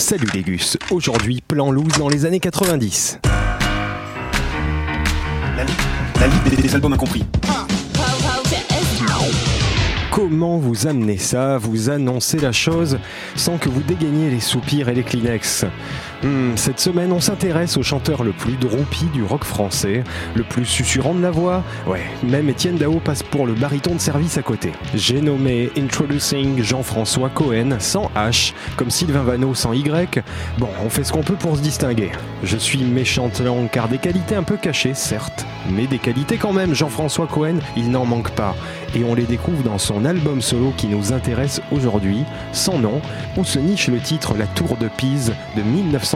Salut les gus, aujourd'hui plan loose dans les années 90. La, li- la liste des, des albums incompris. Comment vous amenez ça, vous annoncez la chose sans que vous dégainiez les soupirs et les Kleenex? Cette semaine, on s'intéresse au chanteur le plus droupi du rock français, le plus susurrant de la voix. Ouais, même Étienne Dao passe pour le baryton de service à côté. J'ai nommé Introducing Jean-François Cohen sans H, comme Sylvain Vanneau sans Y. Bon, on fait ce qu'on peut pour se distinguer. Je suis méchante langue car des qualités un peu cachées, certes, mais des qualités quand même. Jean-François Cohen, il n'en manque pas. Et on les découvre dans son album solo qui nous intéresse aujourd'hui, sans nom, où se niche le titre La Tour de Pise de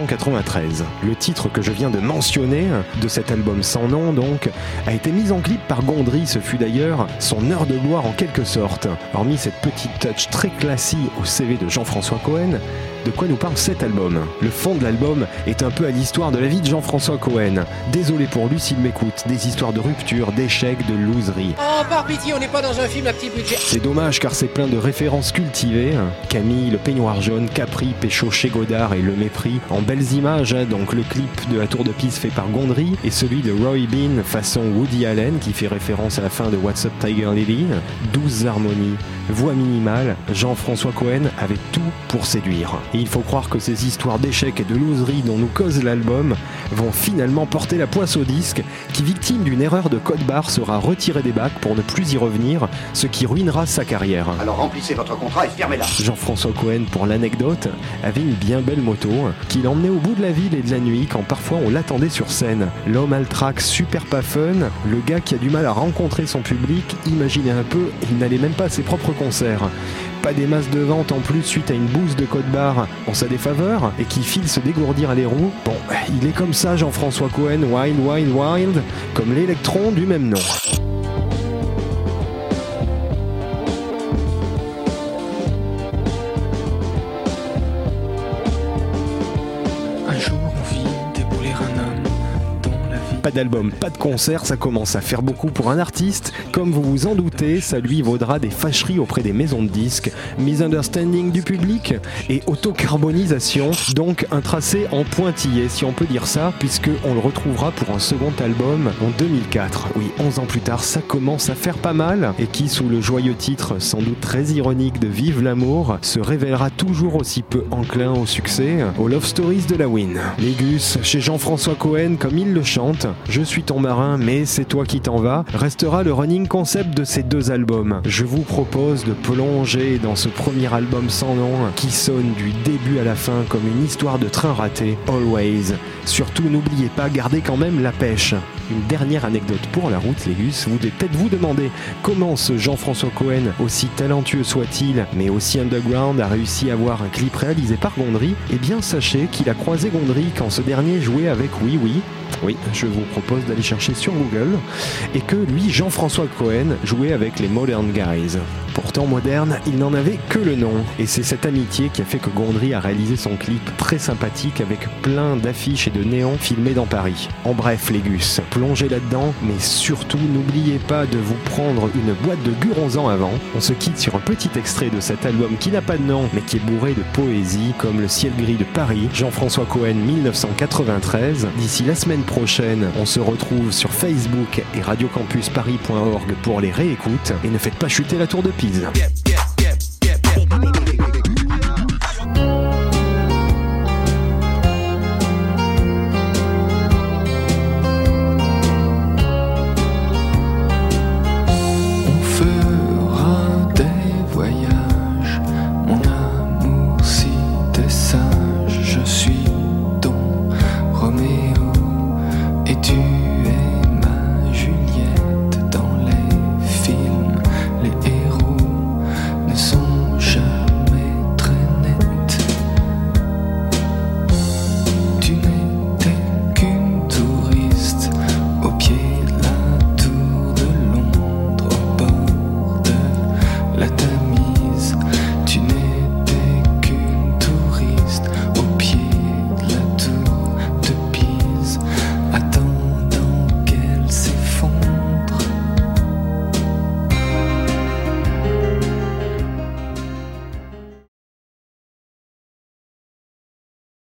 1993. Le titre que je viens de mentionner, de cet album sans nom donc, a été mis en clip par Gondry, ce fut d'ailleurs son heure de gloire en quelque sorte. Hormis cette petite touch très classique au CV de Jean-François Cohen, de quoi nous parle cet album Le fond de l'album est un peu à l'histoire de la vie de Jean-François Cohen. Désolé pour lui s'il m'écoute, des histoires de rupture, d'échecs, de loserie. Oh, par pitié, on n'est pas dans un film à petit budget. C'est dommage car c'est plein de références cultivées. Camille, le peignoir jaune, Capri, Pécho chez Godard et Le Mépris. En belles images, hein, donc le clip de la Tour de Pise fait par Gondry et celui de Roy Bean façon Woody Allen qui fait référence à la fin de What's Up Tiger Lily. Douze harmonies, voix minimale, Jean-François Cohen avait tout pour séduire. Et il faut croire que ces histoires d'échecs et de loserie dont nous cause l'album vont finalement porter la poisse au disque qui, victime d'une erreur de code barre, sera retiré des bacs pour ne plus y revenir, ce qui ruinera sa carrière. Alors remplissez votre contrat et fermez-la. Jean-François Cohen, pour l'anecdote, avait une bien belle moto qui l'emmenait au bout de la ville et de la nuit quand parfois on l'attendait sur scène. L'homme a le track super pas fun, le gars qui a du mal à rencontrer son public, imaginez un peu, il n'allait même pas à ses propres concerts. Pas des masses de vente en plus suite à une bouse de code barre en sa défaveur et qui file se dégourdir les roues. Bon, il est comme ça Jean-François Cohen, wild, wild, wild, comme l'électron du même nom. Pas d'album, pas de concert, ça commence à faire beaucoup pour un artiste. Comme vous vous en doutez, ça lui vaudra des fâcheries auprès des maisons de disques, misunderstanding du public et autocarbonisation. Donc un tracé en pointillé, si on peut dire ça, puisque on le retrouvera pour un second album en 2004. Oui, 11 ans plus tard, ça commence à faire pas mal et qui, sous le joyeux titre sans doute très ironique de Vive l'amour, se révélera toujours aussi peu enclin au succès aux Love Stories de la Win. Les Gus, chez Jean-François Cohen, comme il le chante, Je suis ton marin, mais c'est toi qui t'en vas, restera le running concept de ces deux albums. Je vous propose de plonger dans ce premier album sans nom qui sonne du début à la fin comme une histoire de train raté, Always. Surtout n'oubliez pas, gardez quand même la pêche. Une dernière anecdote pour la route, les vous devez peut-être vous demander comment ce Jean-François Cohen, aussi talentueux soit-il, mais aussi underground, a réussi à avoir un clip réalisé par Gondry. Eh bien, sachez qu'il a croisé Gondry quand ce dernier jouait avec Oui Oui. Oui, je vous propose d'aller chercher sur Google. Et que lui, Jean-François Cohen, jouait avec les Modern Guys. Pourtant moderne, il n'en avait que le nom. Et c'est cette amitié qui a fait que Gondry a réalisé son clip très sympathique avec plein d'affiches et de néons filmés dans Paris. En bref, les Gus, plongez là-dedans, mais surtout n'oubliez pas de vous prendre une boîte de Guronzan avant. On se quitte sur un petit extrait de cet album qui n'a pas de nom, mais qui est bourré de poésie, comme Le ciel gris de Paris, Jean-François Cohen 1993. D'ici la semaine prochaine, on se retrouve sur Facebook et radiocampusparis.org pour les réécoutes. Et ne faites pas chuter la tour de Pise. this side.